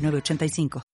906985.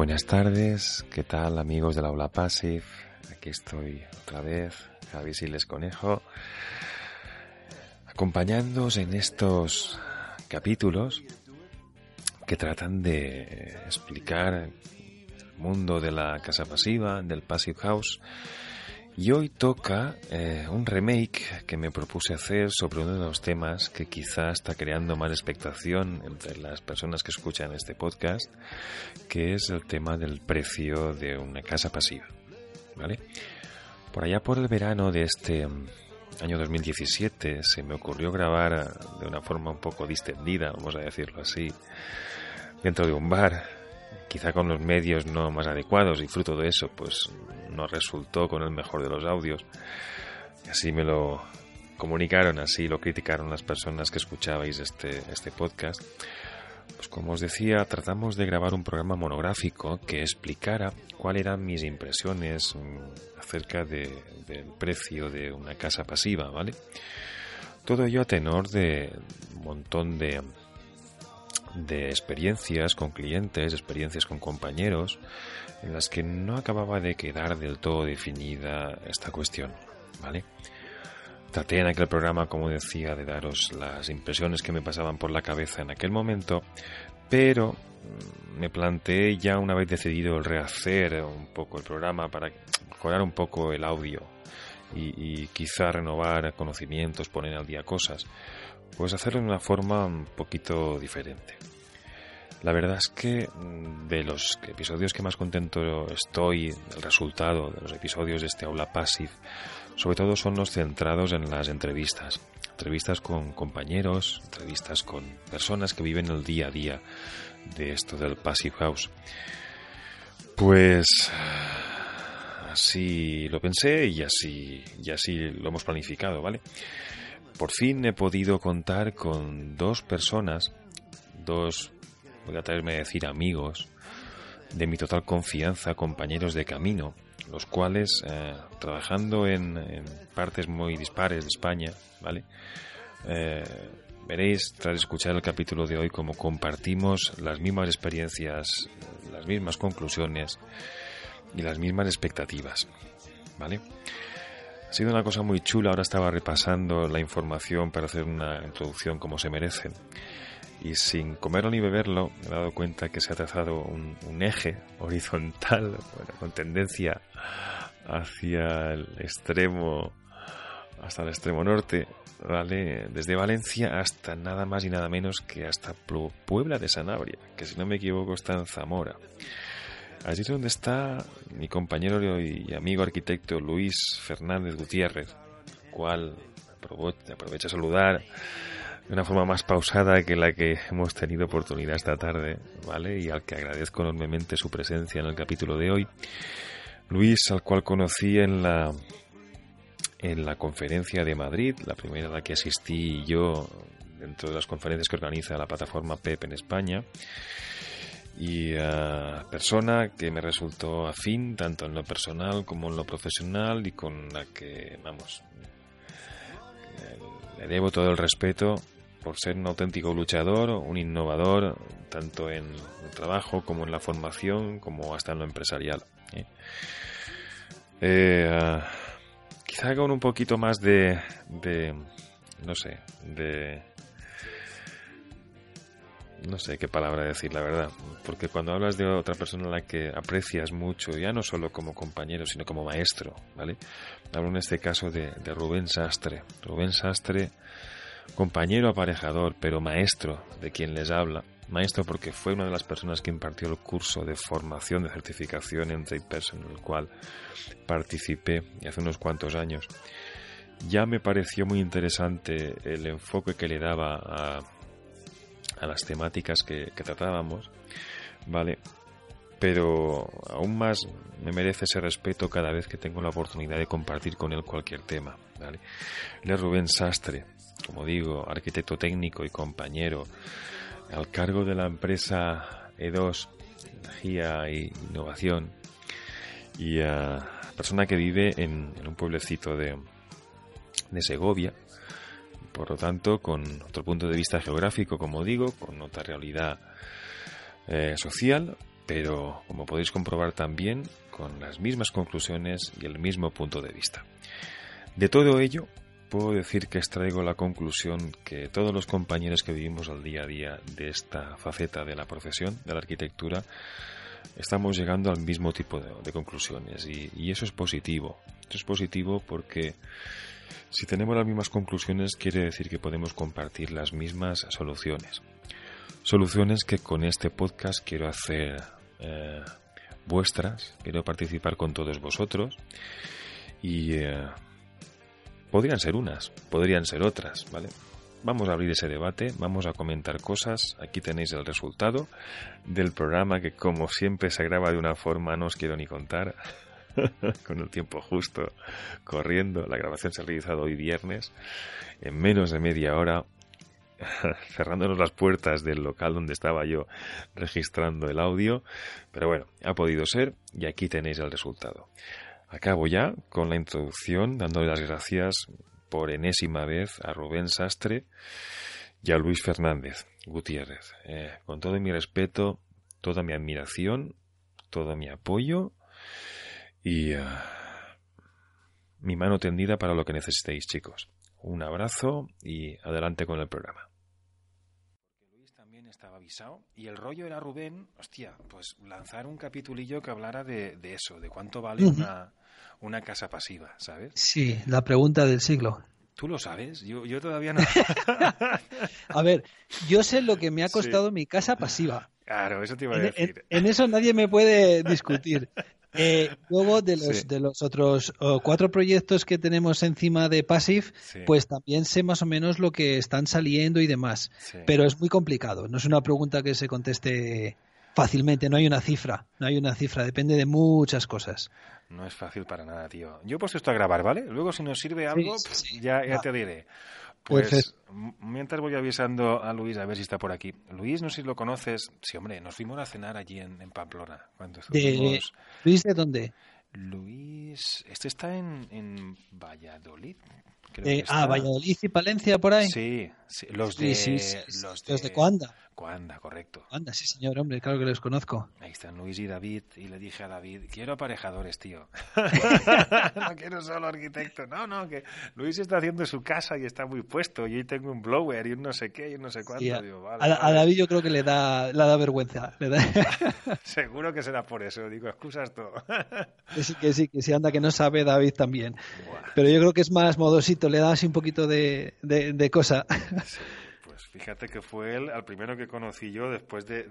Buenas tardes, ¿qué tal amigos de la Aula Passive? Aquí estoy otra vez, Javi Siles Conejo, acompañándoos en estos capítulos que tratan de explicar el mundo de la casa pasiva, del Passive House, y hoy toca eh, un remake que me propuse hacer sobre uno de los temas que quizá está creando más expectación entre las personas que escuchan este podcast, que es el tema del precio de una casa pasiva. ¿Vale? Por allá por el verano de este mm, año 2017 se me ocurrió grabar de una forma un poco distendida, vamos a decirlo así, dentro de un bar quizá con los medios no más adecuados y fruto de eso pues no resultó con el mejor de los audios. Así me lo comunicaron, así lo criticaron las personas que escuchabais este, este podcast. Pues como os decía, tratamos de grabar un programa monográfico que explicara cuáles eran mis impresiones mm, acerca del precio de una casa pasiva, ¿vale? Todo ello a tenor de un montón de de experiencias con clientes, experiencias con compañeros, en las que no acababa de quedar del todo definida esta cuestión, ¿vale? Traté en aquel programa, como decía, de daros las impresiones que me pasaban por la cabeza en aquel momento, pero mm, me planteé ya una vez decidido rehacer un poco el programa para mejorar un poco el audio y, y quizá renovar conocimientos, poner al día cosas pues hacerlo de una forma un poquito diferente. La verdad es que mm, de los episodios que más contento estoy, el resultado de los episodios de este aula passive, sobre todo son los centrados en las entrevistas. Entrevistas con compañeros, entrevistas con personas que viven el día a día de esto del Passive House. Pues así lo pensé y así, y así lo hemos planificado, ¿vale? Por fin he podido contar con dos personas, dos, voy a traerme a decir amigos, de mi total confianza, compañeros de camino, los cuales, eh, trabajando en, partes muy dispares de España, ¿vale? Eh, veréis tras escuchar el capítulo de hoy cómo compartimos las mismas experiencias, las mismas conclusiones y las mismas expectativas. ¿vale? Ha sido una cosa muy chula, ahora estaba repasando la información para hacer una introducción como se merece. Y sin comerlo ni beberlo, me he dado cuenta que se ha trazado un, eje horizontal, con tendencia hacia el extremo, hasta el extremo norte, ¿vale? Desde Valencia hasta nada más y nada menos que hasta Puebla de Sanabria, que si no me equivoco está en Zamora. Allí es donde está mi compañero y amigo arquitecto Luis Fernández Gutiérrez, cual aprovecho a saludar de una forma más pausada que la que hemos tenido oportunidad esta tarde, ¿vale? Y al que agradezco enormemente su presencia en el capítulo de hoy. Luis, al cual conocí en la en la conferencia de Madrid, la primera a la que asistí yo dentro de las conferencias que organiza la plataforma PEP en España. Y uh, persona que me resultó afín tanto en lo personal como en lo profesional y con la que, vamos, le debo todo el respeto por ser un auténtico luchador, un innovador, tanto en el trabajo como en la formación, como hasta en lo empresarial. ¿eh? Eh, quizá con un poquito más de, de no sé, de no sé qué palabra decir, la verdad, porque cuando hablas de otra persona a la que aprecias mucho, ya no solo como compañero, sino como maestro, ¿vale? Hablo en este caso de, de Rubén Sastre. Rubén Sastre, compañero aparejador, pero maestro de quien les habla. Maestro porque fue una de las personas que impartió el curso de formación de certificación en Trade Person, en el cual participé hace unos cuantos años. Ya me pareció muy interesante el enfoque que le daba a, a las temáticas que, que tratábamos, ¿vale? Pero aún más me merece ese respeto cada vez que tengo la oportunidad de compartir con él cualquier tema, ¿vale? Él Rubén Sastre, como digo, arquitecto técnico y compañero, al cargo de la empresa E2, Energía e Innovación, y uh, persona que vive en, en un pueblecito de, de Segovia, por lo tanto, con otro punto de vista geográfico, como digo, con otra realidad eh, social, pero como podéis comprobar también, con las mismas conclusiones y el mismo punto de vista. De todo ello, puedo decir que extraigo la conclusión que todos los compañeros que vivimos al día a día de esta faceta de la profesión, de la arquitectura, estamos llegando al mismo tipo de, conclusiones y, eso es positivo. Es positivo porque si tenemos las mismas conclusiones quiere decir que podemos compartir las mismas soluciones. Soluciones que con este podcast quiero hacer eh, vuestras, quiero participar con todos vosotros y eh, podrían ser unas, podrían ser otras, ¿vale? Vamos a abrir ese debate, vamos a comentar cosas. Aquí tenéis el resultado del programa que como siempre se graba de una forma, no os quiero ni contar, con el tiempo justo, corriendo. La grabación se ha realizado hoy viernes, en menos de media hora, cerrándonos las puertas del local donde estaba yo registrando el audio. Pero bueno, ha podido ser y aquí tenéis el resultado. Acabo ya con la introducción, dándole las gracias por enésima vez a Rubén Sastre y a Luis Fernández Gutiérrez. Eh, con todo mi respeto, toda mi admiración, todo mi apoyo y uh, mi mano tendida para lo que necesitéis, chicos. Un abrazo y adelante con el programa. Luis también estaba avisado y el rollo era Rubén, hostia, pues lanzar un capitulillo que hablara de, de eso, de cuánto vale uh -huh. una, una casa pasiva, ¿sabes? Sí, la pregunta del siglo. ¿Tú lo sabes? Yo, yo todavía no. A ver, yo sé lo que me ha costado sí. mi casa pasiva. Claro, eso te iba a decir. En, en, eso nadie me puede discutir. Eh, luego de los, sí. de los otros oh, cuatro proyectos que tenemos encima de Passive, sí. pues también sé más o menos lo que están saliendo y demás. Sí. Pero es muy complicado. No es una pregunta que se conteste fácilmente. No hay una cifra. No hay una cifra. Depende de muchas cosas. No es fácil para nada, tío. Yo he puesto esto a grabar, ¿vale? Luego si nos sirve algo, ya, ya te diré. Pues Perfecto. mientras voy avisando a Luis a ver si está por aquí. Luis, no sé si lo conoces. Sí, hombre, nos fuimos a cenar allí en, en Pamplona. Cuando de... ¿Luis de dónde? Luis, este está en, en Valladolid. Eh, ah, Valladolid y Palencia por ahí. Sí, los de, los de, los de Coanda. Anda, correcto. Anda, sí, señor, hombre, claro que los conozco. Ahí están Luis y David, y le dije a David, quiero aparejadores, tío. no quiero solo arquitecto. No, no, que Luis está haciendo su casa y está muy puesto, y ahí tengo un blower y un no sé qué y un no sé cuánto. a, David yo creo que le da, le da vergüenza. Seguro que será por eso, digo, excusas todo. que sí, que sí, que sí, anda, que no sabe David también. Pero yo creo que es más modosito, le da así un poquito de, de, cosa. Fíjate que fue él al primero que conocí yo después de,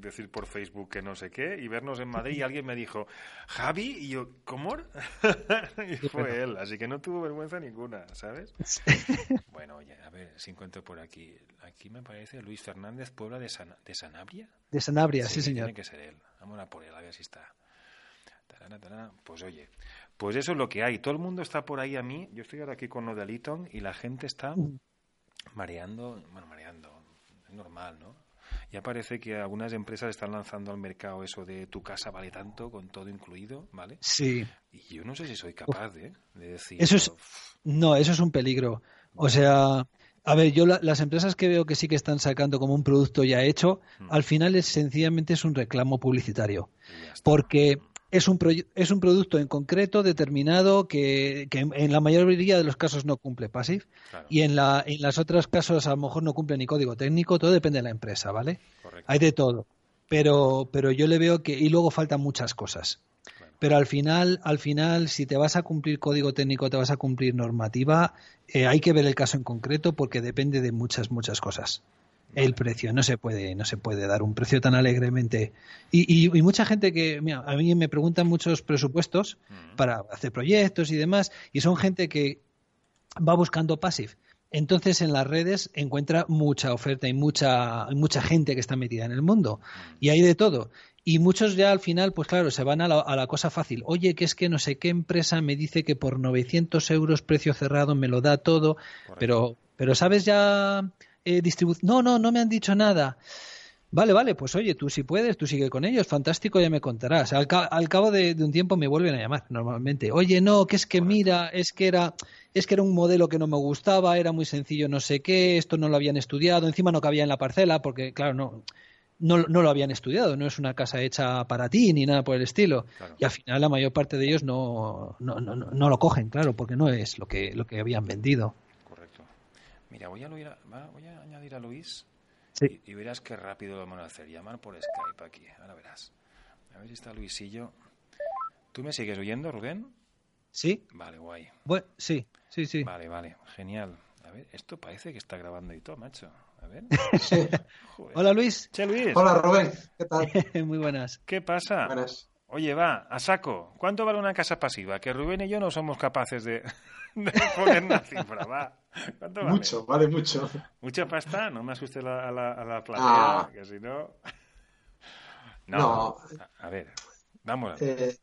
decir por Facebook que no sé qué y vernos en Madrid y alguien me dijo, Javi, y yo, ¿cómo? y fue él, así que no tuvo vergüenza ninguna, ¿sabes? bueno, oye, a ver si encuentro por aquí. Aquí me parece Luis Fernández, Puebla de, de Sanabria. De Sanabria, sí, señor. Tiene que ser él. Vamos a por él, a ver si está. Pues oye, pues eso es lo que hay. Todo el mundo está por ahí a mí. Yo estoy ahora aquí con lo de y la gente está mm mareando, bueno, mareando, es normal, ¿no? Ya parece que algunas empresas están lanzando al mercado eso de tu casa vale tanto, con todo incluido, ¿vale? Sí. Y yo no sé si soy capaz de, decir... Eso es... No, eso es un peligro. O sea, a ver, yo las empresas que veo que sí que están sacando como un producto ya hecho, mm. al final es sencillamente es un reclamo publicitario. Porque es un, es un producto en concreto determinado que, en la mayoría de los casos no cumple PASIF y en, la, en las otros casos a lo mejor no cumple ni código técnico, todo depende de la empresa, ¿vale? Hay de todo. Pero, pero yo le veo que, y luego faltan muchas cosas. Pero al final, al final, si te vas a cumplir código técnico, te vas a cumplir normativa, eh, hay que ver el caso en concreto porque depende de muchas, muchas cosas el precio. No se puede, no se puede dar un precio tan alegremente. Y, y, mucha gente que, mira, a mí me preguntan muchos presupuestos mm. para hacer proyectos y demás, y son gente que va buscando passive. Entonces en las redes encuentra mucha oferta y mucha, mucha gente que está metida en el mundo. Mm. Y hay de todo. Y muchos ya al final, pues claro, se van a la, a la, cosa fácil. Oye, que es que no sé qué empresa me dice que por 900 euros precio cerrado me lo da todo, pero, pero ¿sabes ya eh, No, no, no me han dicho nada. Vale, vale, pues oye, tú si puedes, tú sigue con ellos, fantástico, ya me contarás. Al, cabo de, un tiempo me vuelven a llamar normalmente. Oye, no, que es que mira, es que era, es que era un modelo que no me gustaba, era muy sencillo, no sé qué, esto no lo habían estudiado, encima no cabía en la parcela, porque claro, no, no, no lo habían estudiado, no es una casa hecha para ti ni nada por el estilo. Y al final la mayor parte de ellos no, no, no, no, lo cogen, claro, porque no es lo que, lo que habían vendido. Mira, voy a, voy a añadir a Luis sí. y, verás qué rápido lo vamos a hacer. Llamar por Skype aquí, ahora verás. A ver si está Luisillo. ¿Tú me sigues oyendo, Rubén? Sí. Vale, guay. Bueno, sí, sí, sí. Vale, vale, genial. A ver, esto parece que está grabando y todo, macho. A ver. Sí. Hola, Luis. Che, Luis. Hola, Rubén. ¿Qué tal? Muy buenas. ¿Qué pasa? Buenas. Oye, va, a saco. ¿Cuánto vale una casa pasiva? Que Rubén y yo no somos capaces de, de poner una cifra, va. ¿Cuánto vale? Mucho, vale mucho. ¿Mucha pasta? No me asuste la, a la, a la platea, ah. que si no... no... A, ver, vamos. Eh,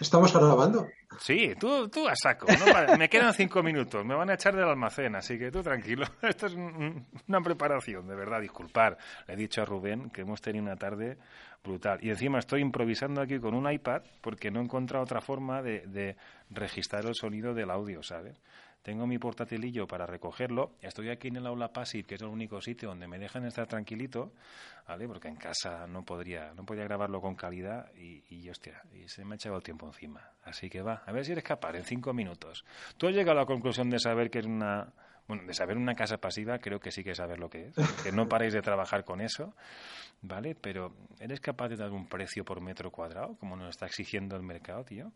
¿Estamos grabando? Sí, tú, tú a saco. me quedan cinco minutos, me van a echar del almacén, así que tú tranquilo. Esto es una preparación, de verdad, disculpar. Le he dicho a Rubén que hemos tenido una tarde brutal. Y encima estoy improvisando aquí con un iPad porque no he encontrado otra forma de registrar el sonido del audio, ¿sabes? Tengo mi portátilillo para recogerlo, estoy aquí en el aula Passive, que es el único sitio donde me dejan estar tranquilito, ¿vale? Porque en casa no podría, no podía grabarlo con calidad y, y hostia, y se me ha echado el tiempo encima. Así que va, a ver si eres capaz en cinco minutos. ¿Tú has llegado a la conclusión de saber que es una, bueno, de saber una casa pasiva, creo que sí que saber lo que es, que no paréis de trabajar con eso, ¿vale? Pero ¿eres capaz de dar un precio por metro cuadrado, como nos está exigiendo el mercado, tío?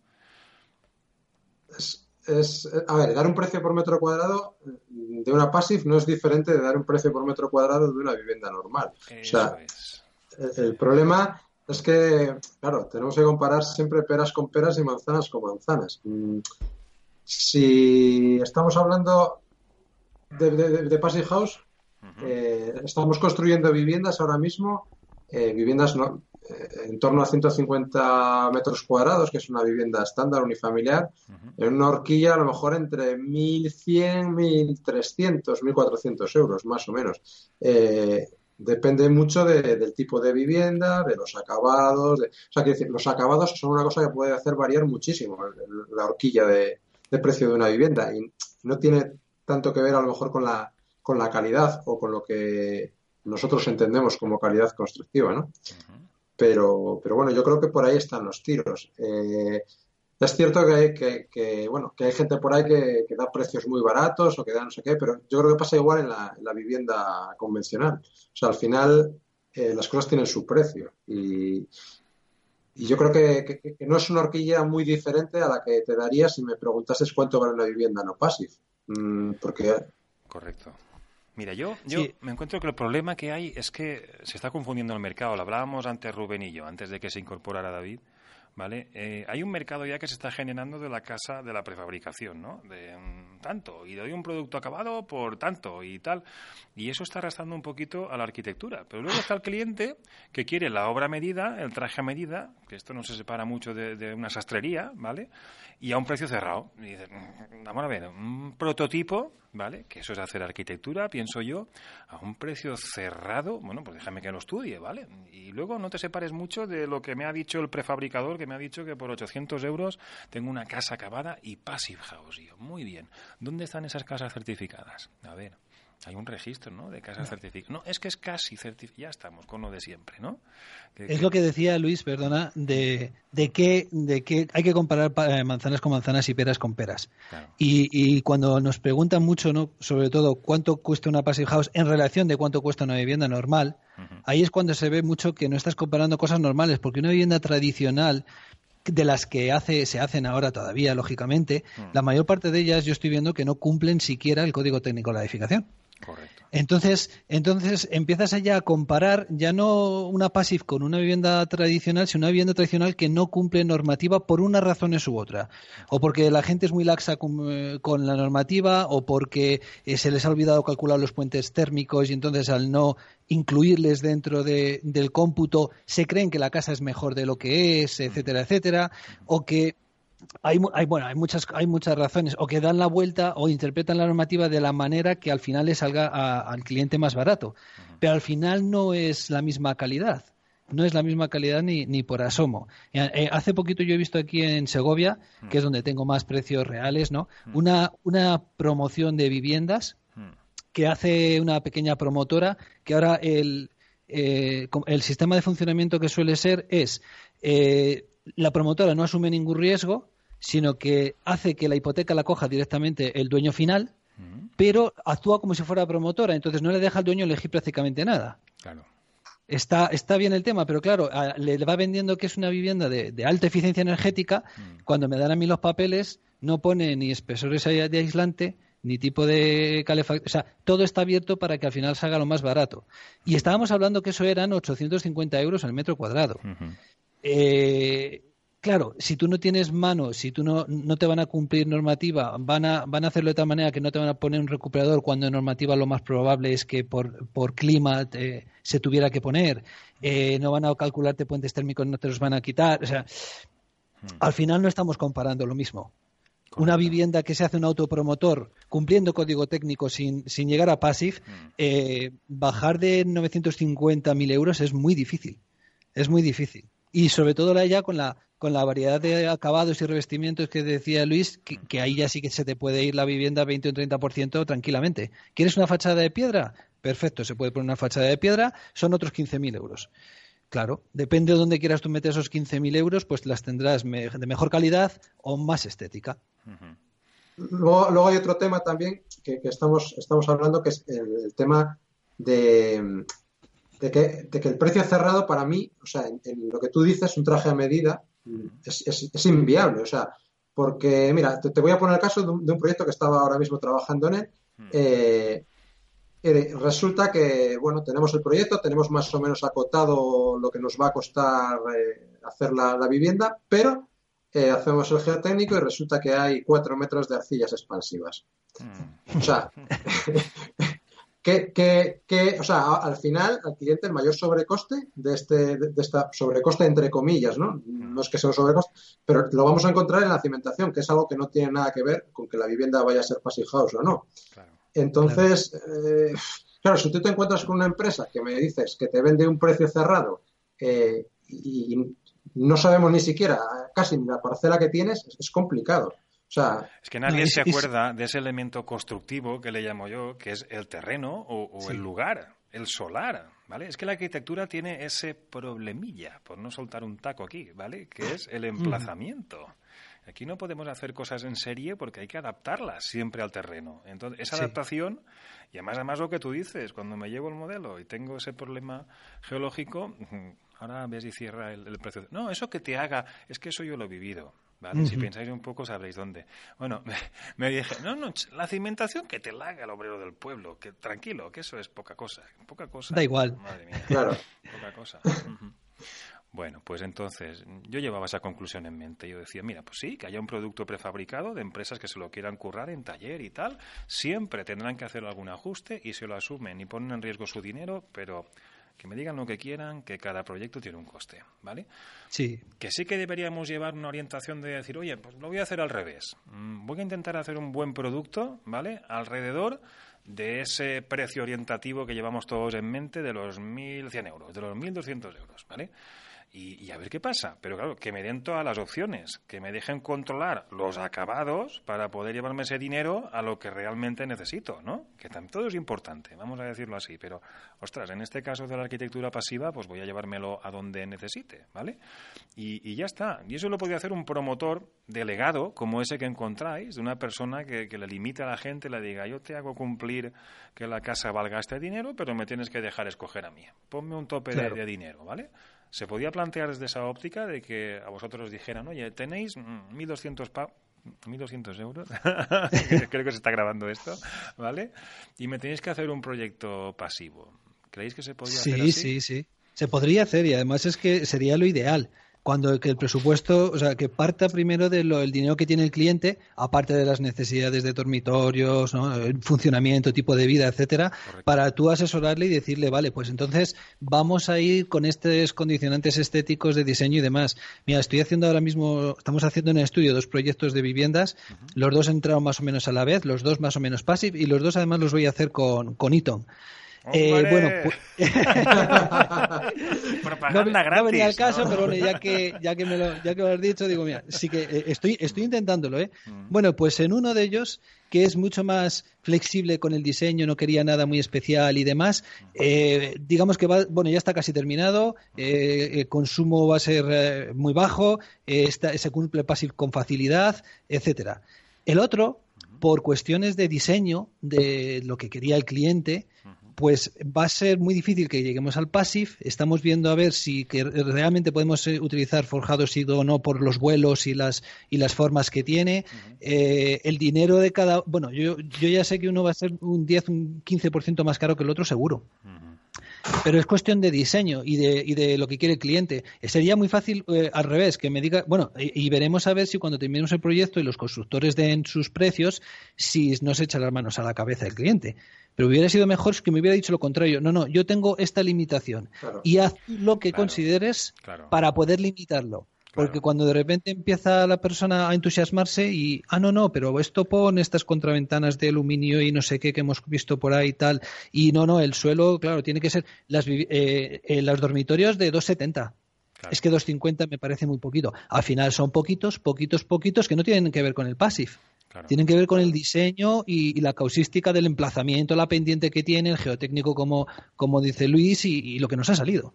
A ver, dar un precio por metro cuadrado de una passive no es diferente de dar un precio por metro cuadrado de una vivienda normal. o sea, el, problema es que, claro, tenemos que comparar siempre peras con peras y manzanas con manzanas. Mm, si estamos hablando de, Passive House, eh, estamos construyendo viviendas ahora mismo, eh, viviendas no, en torno a 150 metros cuadrados, que es una vivienda estándar unifamiliar, en una horquilla a lo mejor entre 1.100, 1.300, 1.400 euros, más o menos. Eh, depende mucho del tipo de vivienda, de los acabados. o sea, que los acabados son una cosa que puede hacer variar muchísimo la horquilla de, de precio de una vivienda y no tiene tanto que ver a lo mejor con la, con la calidad o con lo que nosotros entendemos como calidad constructiva, ¿no? Pero, pero bueno, yo creo que por ahí están los tiros. Eh, es cierto que que, bueno, que hay gente por ahí que, da precios muy baratos o que da no sé qué, pero yo creo que pasa igual en la, vivienda convencional. O sea, al final eh, las cosas tienen su precio y, y yo creo que, no es una horquilla muy diferente a la que te daría si me preguntases cuánto vale una vivienda no passive. Mm, porque... Correcto. Mira, yo, yo me encuentro que el problema que hay es que se está confundiendo el mercado. Lo hablábamos antes Rubén y yo, antes de que se incorporara David. ¿vale? Eh, hay un mercado ya que se está generando de la casa de la prefabricación, ¿no? De tanto, y doy un producto acabado por tanto y tal. Y eso está arrastrando un poquito a la arquitectura. Pero luego está el cliente que quiere la obra medida, el traje a medida, que esto no se separa mucho de, una sastrería, ¿vale? Y a un precio cerrado. Y dices, mm, vamos a ver, un prototipo, ¿vale? Que eso es hacer arquitectura, pienso yo, a un precio cerrado, bueno, pues déjame que lo estudie, ¿vale? Y luego no te separes mucho de lo que me ha dicho el prefabricador, que me ha dicho que por 800 euros tengo una casa acabada y passive house. Yo, muy bien. ¿Dónde están esas casas certificadas? A ver. Hay un registro, ¿no? De casas certificadas. No, es que es casi certificado. Ya estamos con lo de siempre, ¿no? es lo que decía Luis, perdona, de, de, que, de que hay que comparar eh, manzanas con manzanas y peras con peras. Y, y, cuando nos preguntan mucho, ¿no? Sobre todo, cuánto cuesta una passive house en relación de cuánto cuesta una vivienda normal, ahí es cuando se ve mucho que no estás comparando cosas normales, porque una vivienda tradicional de las que hace, se hacen ahora todavía, lógicamente, la mayor parte de ellas yo estoy viendo que no cumplen siquiera el código técnico de la edificación. Correcto. Entonces, entonces empiezas allá a comparar ya no una passive con una vivienda tradicional, sino una vivienda tradicional que no cumple normativa por unas razones u otra. O porque la gente es muy laxa con, eh, la normativa, o porque eh, se les ha olvidado calcular los puentes térmicos y entonces al no incluirles dentro del cómputo se creen que la casa es mejor de lo que es, etcétera, etcétera, o que hay, bueno, hay muchas, hay muchas razones, o que dan la vuelta o interpretan la normativa de la manera que al final le salga al cliente más barato. Pero al final no es la misma calidad. No es la misma calidad ni, ni por asomo. Eh, eh, hace poquito yo he visto aquí en Segovia, que es donde tengo más precios reales, ¿no? Una, una promoción de viviendas que hace una pequeña promotora, que ahora el, eh, el sistema de funcionamiento que suele ser es la promotora no asume ningún riesgo, sino que hace que la hipoteca la coja directamente el dueño final, pero actúa como si fuera promotora, entonces no le deja al dueño elegir prácticamente nada. Claro. Está, está bien el tema, pero claro, le va vendiendo que es una vivienda de, alta eficiencia energética. Cuando me dan a mí los papeles, no pone ni espesores de aislante, ni tipo de calefacción. O sea, todo está abierto para que al final salga lo más barato. Y estábamos hablando que eso eran 850 euros al metro cuadrado. eh, claro, si tú no tienes mano, si tú no, no te van a cumplir normativa, van a, van a hacerlo de tal manera que no te van a poner un recuperador cuando en normativa lo más probable es que por, por clima se tuviera que poner, eh, no van a calcularte puentes térmicos, no te los van a quitar. O sea, hmm. al final no estamos comparando lo mismo. Una vivienda que se hace un autopromotor cumpliendo código técnico sin, sin llegar a passive, hmm. eh, bajar de 950.000 euros es muy difícil. Es muy difícil. Y sobre todo ya con la con la variedad de acabados y revestimientos que decía Luis, que, ahí ya sí que se te puede ir la vivienda 20 o 30% tranquilamente. ¿Quieres una fachada de piedra? Perfecto, se puede poner una fachada de piedra, son otros 15.000 euros. Claro, depende de dónde quieras tú meter esos 15.000 euros, pues las tendrás de mejor calidad o más estética. luego, hay otro tema también que, estamos, estamos hablando, que es el tema de, de, que, el precio cerrado para mí, o sea, en, lo que tú dices, un traje a medida, es, inviable. O sea, porque, mira, te, voy a poner el caso de un, proyecto que estaba ahora mismo trabajando en él. Hmm. Eh, eh, resulta que, bueno, tenemos el proyecto, tenemos más o menos acotado lo que nos va a costar eh, hacer la, vivienda, pero hacemos el geotécnico y resulta que hay cuatro metros de arcillas expansivas. Hmm. O sea, que, o sea, al final, al cliente, el mayor sobrecoste de este, de, esta sobrecoste entre comillas, ¿no? No es que sea un sobrecoste, pero lo vamos a encontrar en la cimentación, que es algo que no tiene nada que ver con que la vivienda vaya a ser passive house o no. Entonces, eh, claro. si tú te encuentras con una empresa que me dices que te vende un precio cerrado eh, y no sabemos ni siquiera casi ni la parcela que tienes, es complicado. Sea, es que nadie se acuerda de ese elemento constructivo que le llamo yo, que es el terreno o, el lugar, el solar, ¿vale? Es que la arquitectura tiene ese problemilla, por no soltar un taco aquí, ¿vale? Que es el emplazamiento. Aquí no podemos hacer cosas en serie porque hay que adaptarlas siempre al terreno. Entonces, esa adaptación, y además, además lo que tú dices, cuando me llevo el modelo y tengo ese problema geológico, ahora ves y cierra el, el precio. No, eso que te haga, es que eso yo lo he vivido. ¿Vale? Si pensáis un poco sabréis dónde. Bueno, me, dije, no, no, la cimentación que te la haga el obrero del pueblo, que tranquilo, que eso es poca cosa, poca cosa. Da igual. Madre mía, claro. poca cosa. Bueno, pues entonces yo llevaba esa conclusión en mente. Yo decía, mira, pues sí, que haya un producto prefabricado de empresas que se lo quieran currar en taller y tal. Siempre tendrán que hacer algún ajuste y se lo asumen y ponen en riesgo su dinero, pero que me digan lo que quieran, que cada proyecto tiene un coste, ¿vale? Sí. Que sí que deberíamos llevar una orientación de decir, oye, pues lo voy a hacer al revés. Mm, voy a intentar hacer un buen producto, ¿vale? Alrededor de ese precio orientativo que llevamos todos en mente de los 1.100 euros, de los 1.200 euros, ¿vale? Y, a ver qué pasa. Pero claro, que me den todas las opciones, que me dejen controlar los acabados para poder llevarme ese dinero a lo que realmente necesito, ¿no? Que todo es importante, vamos a decirlo así. Pero, ostras, en este caso de la arquitectura pasiva, pues voy a llevármelo a donde necesite, ¿vale? Y, ya está. Y eso lo podría hacer un promotor delegado, como ese que encontráis, de una persona que, le limite a la gente, le diga, yo te hago cumplir que la casa valga este dinero, pero me tienes que dejar escoger a mí. Ponme un tope de, de dinero, ¿vale? Se podía plantear desde esa óptica de que a vosotros dijeran, oye, tenéis 1.200 pa 1.200 euros, creo que se está grabando esto, ¿vale? Y me tenéis que hacer un proyecto pasivo. ¿Creéis que se podría hacer así? Sí, sí, sí. Se podría hacer y además es que sería lo ideal cuando que el presupuesto, o sea, que parta primero del dinero que tiene el cliente, aparte de las necesidades de dormitorios, ¿no? el funcionamiento, tipo de vida, etcétera, para tú asesorarle y decirle, vale, pues entonces vamos a ir con estos condicionantes estéticos de diseño y demás. Mira, estoy haciendo ahora mismo, estamos haciendo en el estudio dos proyectos de viviendas, los dos entraron más o menos a la vez, los dos más o menos passive y los dos además los voy a hacer con, con Eaton. Eh, bueno, pues... Propaganda no, gratis. venía al caso, pero bueno, ya que, ya que me lo, ya que lo has dicho, digo, mira, sí que eh, estoy, estoy intentándolo, ¿eh? Mm. Bueno, pues en uno de ellos, que es mucho más flexible con el diseño, no quería nada muy especial y demás, eh, digamos que va, bueno, ya está casi terminado, eh, el consumo va a ser muy bajo, está, se cumple passive con facilidad, etcétera. El otro, por cuestiones de diseño, de lo que quería el cliente, pues va a ser muy difícil que lleguemos al passive. Estamos viendo a ver si que realmente podemos eh, utilizar forjados o no por los vuelos y las y las formas que tiene. Eh, el dinero de cada, bueno, yo, yo ya sé que uno va a ser un 10, un 15% más caro que el otro seguro. Pero es cuestión de diseño y de, y de lo que quiere el cliente. Sería muy fácil eh, al revés, que me diga, bueno, y, veremos a ver si cuando terminemos el proyecto y los constructores den sus precios, si no se echa las manos a la cabeza el cliente. Pero hubiera sido mejor que me hubiera dicho lo contrario. No, no, yo tengo esta limitación y haz lo que consideres para poder limitarlo. Porque cuando de repente empieza la persona a entusiasmarse y, ah, no, no, pero esto pone estas contraventanas de aluminio y no sé qué que hemos visto por ahí y tal. Y no, no, el suelo, claro, tiene que ser las, eh, eh, los dormitorios de 270. Es que 250 me parece muy poquito. Al final son poquitos, poquitos, poquitos que no tienen que ver con el passive. Tienen que ver con el diseño y, la causística del emplazamiento, la pendiente que tiene, el geotécnico, como, como dice Luis, y, lo que nos ha salido.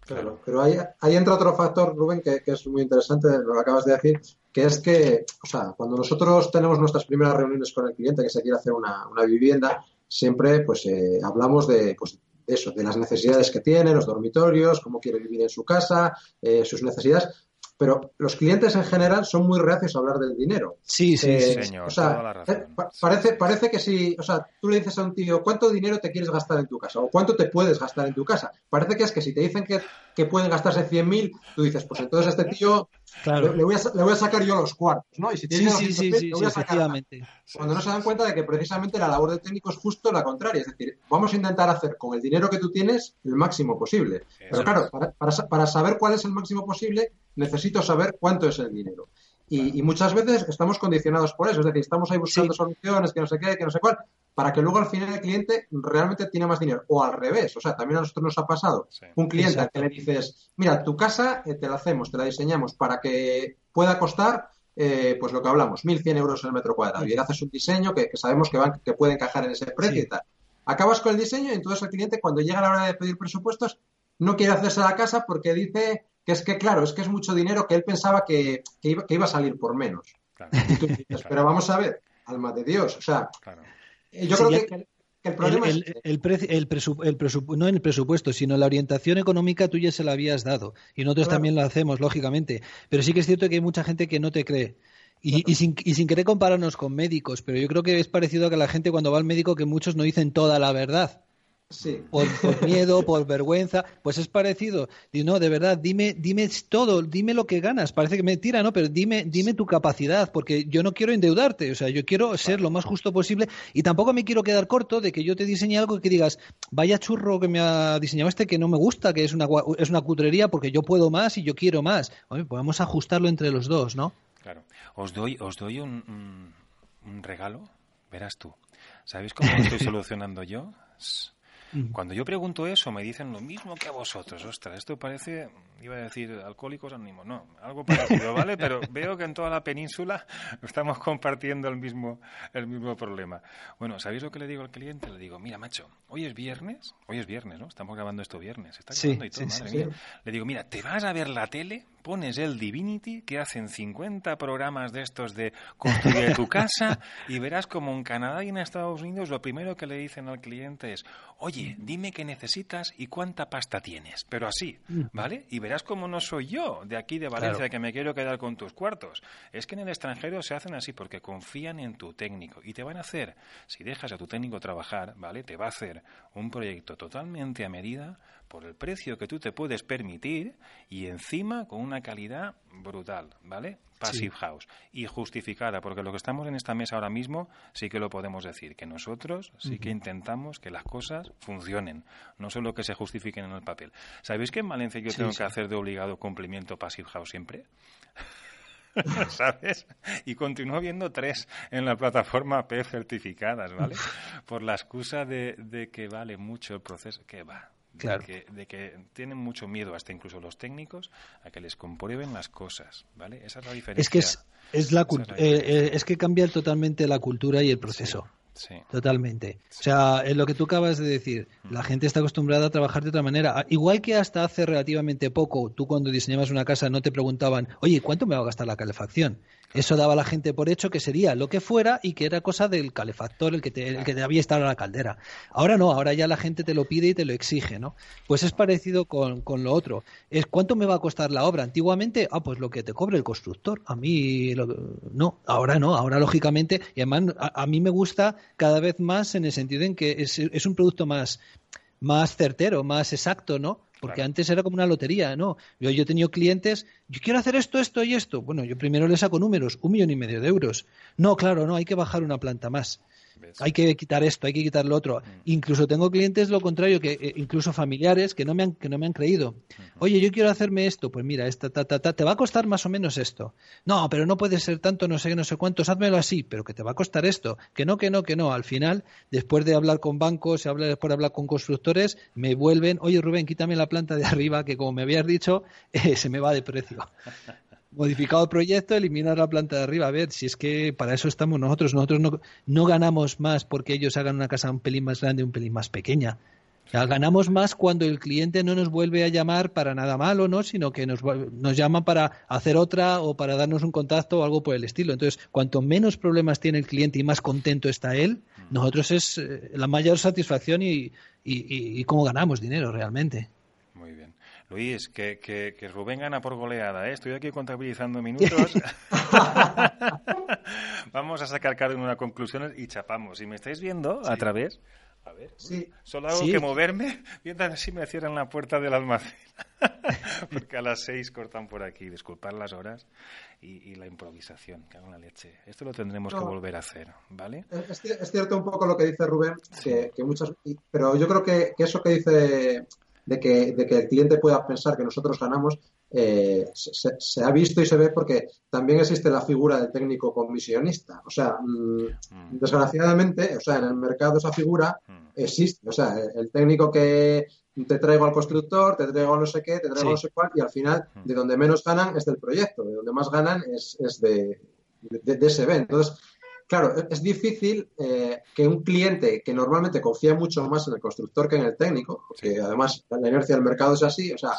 Claro, pero ahí, ahí entra otro factor, Rubén, que, es muy interesante, lo que acabas de decir, que es que, o sea, cuando nosotros tenemos nuestras primeras reuniones con el cliente que se quiere hacer una, vivienda, siempre pues eh, hablamos de, pues, eso, de las necesidades que tiene, los dormitorios, cómo quiere vivir en su casa, eh, sus necesidades, pero los clientes en general son muy reacios a hablar del dinero. Sí, sí, eh, señor. O sea, eh, parece, parece que si, o sea, tú le dices a un tío, ¿cuánto dinero te quieres gastar en tu casa? O ¿cuánto te puedes gastar en tu casa? Parece que es que si te dicen que, que pueden gastarse 100.000, tú dices, pues entonces este tío le, voy a, le, voy a, sacar yo los cuartos, ¿no? Y si sí, sí, sí, sí, voy a sacar. Cuando no se dan cuenta de que precisamente la labor del técnico es justo la contraria. Es decir, vamos a intentar hacer con el dinero que tú tienes el máximo posible. Pero claro, para, para saber cuál es el máximo posible, necesito saber cuánto es el dinero. Y, muchas veces estamos condicionados por eso, es decir, estamos ahí buscando soluciones, que no sé qué, que no sé cuál, para que luego al final el cliente realmente tiene más dinero. O al revés, o sea, también a nosotros nos ha pasado un cliente al que le dices, mira, tu casa eh, te la hacemos, te la diseñamos para que pueda costar eh, pues lo que hablamos, 1.100 euros el metro cuadrado. Y haces un diseño que, sabemos que, van, que puede encajar en ese precio y tal. Acabas con el diseño y entonces el cliente cuando llega la hora de pedir presupuestos no quiere hacerse la casa porque dice que es que, claro, es que es mucho dinero que él pensaba que, iba, que iba, a salir por menos. pero vamos a ver, alma de Dios, o sea, yo creo que, el problema es... El, no en el presupuesto, sino la orientación económica tú ya se la habías dado. Y nosotros también lo hacemos, lógicamente. Pero sí que es cierto que hay mucha gente que no te cree. Y, sin, y sin querer compararnos con médicos, pero yo creo que es parecido a que la gente cuando va al médico que muchos no dicen toda la verdad. Por, miedo, por vergüenza, pues es parecido. Y no, de verdad, dime, dime todo, dime lo que ganas. Parece que mentira, ¿no? Pero dime, dime tu capacidad, porque yo no quiero endeudarte, o sea, yo quiero ser lo más justo posible y tampoco me quiero quedar corto de que yo te diseñe algo que digas, vaya churro que me ha diseñado este que no me gusta, que es una, es una cutrería porque yo puedo más y yo quiero más. Oye, podemos ajustarlo entre los dos, ¿no? Claro. Os doy, os doy un, un regalo, verás tú. ¿Sabéis cómo lo estoy solucionando yo? Cuando yo pregunto eso, me dicen lo mismo que a vosotros. Ostras, esto parece, iba a decir, alcohólicos anónimos. No, algo parecido, ¿vale? Pero veo que en toda la península estamos compartiendo el mismo, el mismo problema. Bueno, ¿sabéis lo que le digo al cliente? Le digo, mira, macho, hoy es viernes, hoy es viernes, ¿no? Estamos grabando esto viernes. Está grabando y todo, madre mía. Le digo, mira, ¿te vas a ver la tele? Pones el Divinity, que hacen 50 programas de estos de construir tu casa, y verás como en Canadá y en Estados Unidos lo primero que le dicen al cliente es, oye, dime qué necesitas y cuánta pasta tienes, pero así, mm. ¿vale? Y verás como no soy yo de aquí de Valencia que me quiero quedar con tus cuartos. Es que en el extranjero se hacen así porque confían en tu técnico y te van a hacer, si dejas a tu técnico trabajar, ¿vale? Te va a hacer un proyecto totalmente a medida por el precio que tú te puedes permitir y encima con una calidad brutal, ¿vale? Passive House y justificada, porque lo que estamos en esta mesa ahora mismo sí que lo podemos decir, que nosotros sí que intentamos que las cosas funcionen, no solo que se justifiquen en el papel. ¿Sabéis que en Valencia yo tengo que hacer de obligado cumplimiento Passive House siempre? ¿Sabes? Y continúo viendo tres en la plataforma P certificadas, ¿vale? Por la excusa de, de que vale mucho el proceso, que va, de, que, tienen mucho miedo, hasta incluso los técnicos, a que les comprueben las cosas, ¿vale? Esa es la diferencia. Es que, es, la, eh, eh, es que cambia totalmente la cultura y el proceso. Sí. Totalmente. O sea, en lo que tú acabas de decir, la mm. gente está acostumbrada a trabajar de otra manera. Igual que hasta hace relativamente poco, tú cuando diseñabas una casa no te preguntaban, oye, ¿cuánto me va a gastar la calefacción? Eso daba a la gente por hecho que sería lo que fuera y que era cosa del calefactor, el que te, el que debía estar a la caldera. Ahora no, ahora ya la gente te lo pide y te lo exige, ¿no? Pues es parecido con, con lo otro. Es cuánto me va a costar la obra. Antiguamente, ah, pues lo que te cobre el constructor. A mí, no, ahora no, ahora lógicamente, y además a, mí me gusta cada vez más en el sentido en que es, es un producto más, más certero, más exacto, ¿no? Porque antes era como una lotería, ¿no? Yo, yo he tenido clientes, yo quiero hacer esto, esto y esto. Bueno, yo primero le saco números, un millón y medio de euros. No, claro, no, hay que bajar una planta más. Hay que quitar esto, hay que quitar lo otro. Mm. Incluso tengo clientes lo contrario, que eh, incluso familiares que no me han, que no me han creído. Oye, yo quiero hacerme esto, pues mira, esta, ta, ta, ta, te va a costar más o menos esto. No, pero no puede ser tanto, no sé, no sé cuántos, házmelo así, pero que te va a costar esto. Que no, que no, que no. Al final, después de hablar con bancos, después de hablar con constructores, me vuelven, oye Rubén, quítame la planta de arriba, que como me habías dicho, eh, se me va de precio. Modificado el proyecto, eliminar la planta de arriba. A ver, si es que para eso estamos nosotros. Nosotros no, no ganamos más porque ellos hagan una casa un pelín más grande, un pelín más pequeña. ganamos más cuando el cliente no nos vuelve a llamar para nada malo, ¿no? Sino que nos, nos llama para hacer otra o para darnos un contacto o algo por el estilo. Entonces, cuanto menos problemas tiene el cliente y más contento está él, nosotros es eh, la mayor satisfacción y, y, y, cómo ganamos dinero realmente. Luis, que, que, que Rubén gana por goleada, ¿eh? Estoy aquí contabilizando minutos. Vamos a sacar cada una conclusiones y chapamos. Si me estáis viendo a través... A ver, sí. solo hago que moverme mientras así me cierran la puerta del almacén. Porque a las seis cortan por aquí. Disculpad las horas y, la improvisación, que hago la leche. Esto lo tendremos que volver a hacer, ¿vale? Es, cierto un poco lo que dice Rubén, que, que muchas, pero yo creo que, que, eso que dice de que, de que el cliente pueda pensar que nosotros ganamos, eh, se, ha visto y se ve porque también existe la figura del técnico comisionista. O sea, mm, mm. desgraciadamente, o sea, en el mercado esa figura mm. existe. O sea, el técnico que te traigo al constructor, te traigo a no sé qué, te traigo a no sé cuál, y al final, de donde menos ganan es del proyecto, de donde más ganan es, de, de, ese evento. Entonces, claro, es difícil eh, que un cliente que normalmente confía mucho más en el constructor que en el técnico, porque además la inercia del mercado es así, o sea,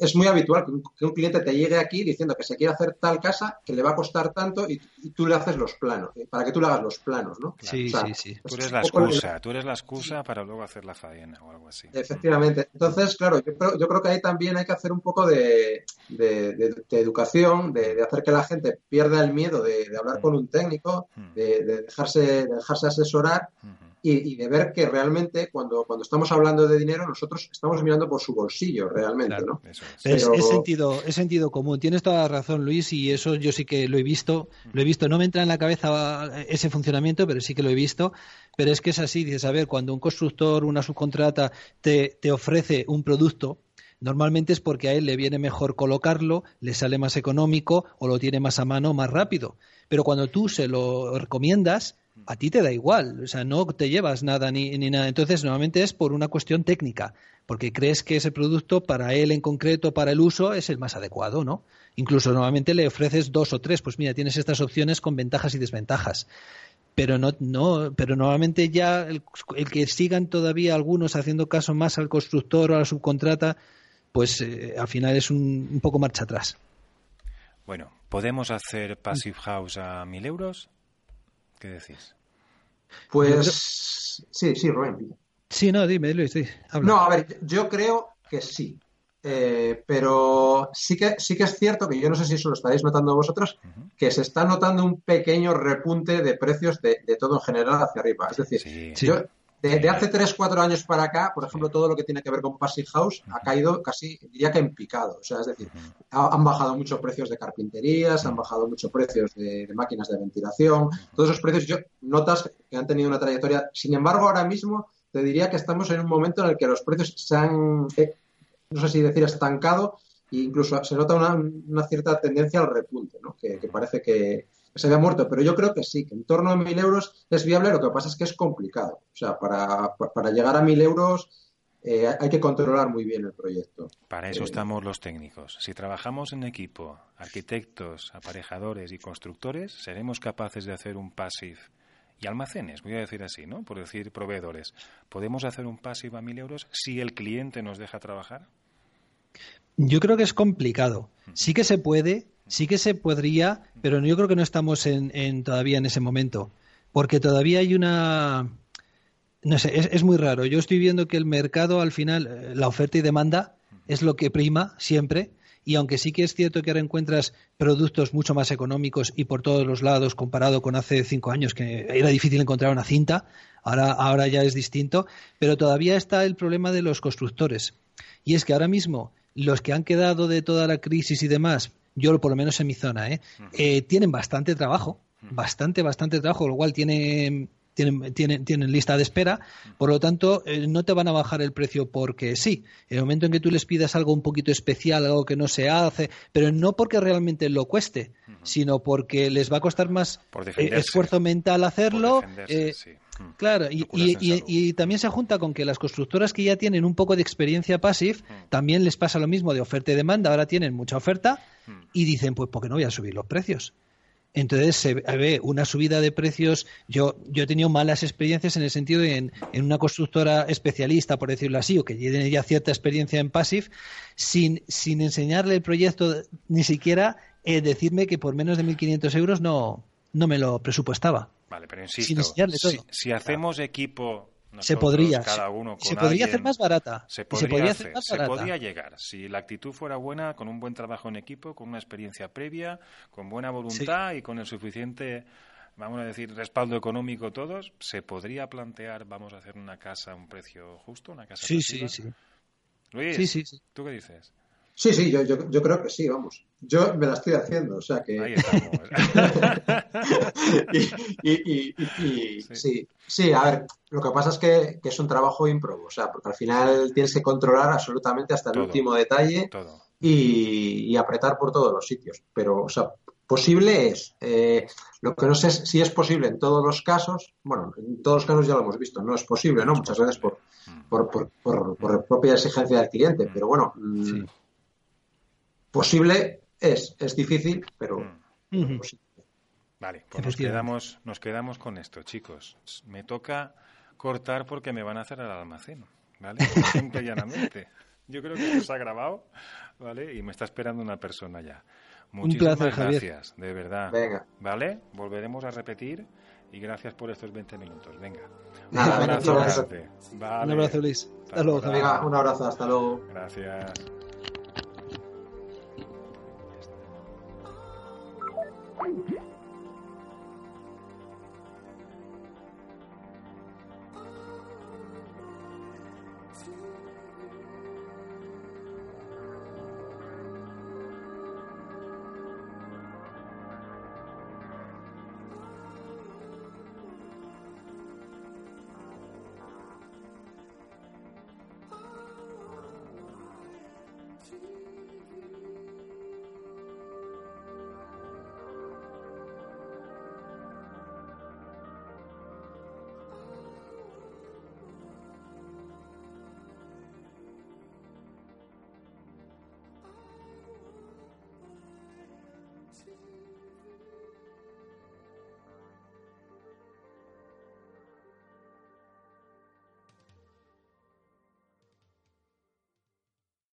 es muy habitual que un, cliente te llegue aquí diciendo que se quiere hacer tal casa que le va a costar tanto y, tú le haces los planos, eh, para que tú le hagas los planos, ¿no? Sí, sí, sí. Tú eres la excusa, tú eres la excusa para luego hacer la faena o algo así. Efectivamente. Entonces, claro, yo creo, yo creo que ahí también hay que hacer un poco de, de, educación, de, hacer que la gente pierda el miedo de, hablar mm. con un técnico, mm. de, dejarse, dejarse asesorar y, de ver que realmente cuando, cuando estamos hablando de dinero nosotros estamos mirando por su bolsillo realmente, ¿no? es. sentido, es sentido común. Tienes toda la razón, Luis, y eso yo sí que lo he visto. Lo he visto. No me entra en la cabeza ese funcionamiento, pero sí que lo he visto. Pero es que es así. Dices, a ver, cuando un constructor, una subcontrata te, te ofrece un producto, normalmente es porque a él le viene mejor colocarlo, le sale más económico o lo tiene más a mano más rápido. Pero cuando tú se lo recomiendas, a ti te da igual, o sea, no te llevas nada ni, ni, nada. Entonces, normalmente es por una cuestión técnica, porque crees que ese producto para él en concreto, para el uso, es el más adecuado, ¿no? Incluso normalmente le ofreces dos o tres, pues mira, tienes estas opciones con ventajas y desventajas. Pero no, no, pero normalmente ya el, que sigan todavía algunos haciendo caso más al constructor o a la subcontrata, pues eh, al final es un, un poco marcha atrás. Bueno, ¿podemos hacer Passive House a mil euros? ¿Qué decís? Pues sí, sí, Rubén. Sí, no, dime, Luis, sí, No, a ver, yo creo que sí. Eh, pero sí que, sí que es cierto que yo no sé si eso lo estaréis notando vosotros, que se está notando un pequeño repunte de precios de, todo en general hacia arriba. Es decir, yo de, hace 3, 4 años para acá, por ejemplo, todo lo que tiene que ver con Passive House ha caído casi, diría que en picado. O sea, es decir, han bajado muchos precios de carpinterías, han bajado muchos precios de, máquinas de ventilación. Todos esos precios, yo notas que han tenido una trayectoria. Sin embargo, ahora mismo te diría que estamos en un momento en el que los precios se han, eh, no sé si decir estancado, e incluso se nota una, cierta tendencia al repunte, ¿no? que parece que, se había muerto, pero yo creo que sí, que en torno a mil euros es viable, lo que pasa es que es complicado. O sea, para, para llegar a mil euros eh, hay que controlar muy bien el proyecto. Para eso eh, estamos los técnicos. Si trabajamos en equipo, arquitectos, aparejadores y constructores, seremos capaces de hacer un passive y almacenes, voy a decir así, ¿no? Por decir proveedores. ¿Podemos hacer un passive a mil euros si el cliente nos deja trabajar? Yo creo que es complicado. Sí que se puede, sí que se podría, pero yo creo que no estamos en, todavía en ese momento, porque todavía hay una... No sé, es, muy raro. Yo estoy viendo que el mercado, al final, eh, la oferta y demanda es lo que prima siempre, y aunque sí que es cierto que ahora encuentras productos mucho más económicos y por todos los lados comparado con hace cinco años que era difícil encontrar una cinta, ahora, ahora ya es distinto, pero todavía está el problema de los constructores. Y es que ahora mismo los que han quedado de toda la crisis y demás, yo por lo menos en mi zona, ¿eh? eh tienen bastante trabajo, bastante, bastante trabajo, lo cual tienen, tienen, tienen, tienen lista de espera, por lo tanto, eh, no te van a bajar el precio porque sí. En el momento en que tú les pidas algo un poquito especial, algo que no se hace, pero no porque realmente lo cueste, sino porque les va a costar más eh, esfuerzo mental hacerlo. Mm. Claro, y, también se junta con que las constructoras que ya tienen un poco de experiencia passive, mm. también les pasa lo mismo de oferta y demanda, ahora tienen mucha oferta mm. y dicen, pues, ¿por qué no voy a subir los precios? Entonces se ve una subida de precios. Yo, yo he tenido malas experiencias en el sentido de en, una constructora especialista, por decirlo así, o que tiene ya cierta experiencia en Passive, sin, sin enseñarle el proyecto, ni siquiera eh, decirme que por menos de 1.500 euros no, no me lo presupuestaba. Vale, pero insisto, si, hacemos equipo se podría cada uno se podría hacer más barata se podría, hacer, se podría llegar. Si la actitud fuera buena con un buen trabajo en equipo con una experiencia previa con buena voluntad y con el suficiente vamos a decir respaldo económico todos se podría plantear vamos a hacer una casa a un precio justo una casa sí sí sí. Luis sí, sí, sí. tú qué dices Sí, sí, yo, yo, yo, creo que sí, vamos. Yo me la estoy haciendo, o sea que. Ahí estamos. y, y, sí. sí. a ver, lo que pasa es que, que, es un trabajo improbo, o sea, porque al final tienes que controlar absolutamente hasta el último detalle. Todo. y, apretar por todos los sitios. Pero, o sea, posible es. Eh, lo que no sé es si es posible en todos los casos. Bueno, en todos los casos ya lo hemos visto, no es posible, ¿no? Muchas veces por, por, por, por, propia exigencia del cliente. Pero bueno, mm, posible es. Es difícil, pero posible. Vale, pues nos quedamos, nos quedamos con esto, chicos. Me toca cortar porque me van a hacer el almacén, ¿vale? Simple y llanamente. Yo creo que se ha grabado, ¿vale? Y me está esperando una persona ya. Muchísimas gracias, de verdad. Venga. ¿Vale? Volveremos a repetir y gracias por estos 20 minutos. Venga. un abrazo. Un abrazo, Luis. Hasta luego, Venga, un abrazo, hasta luego. Gracias.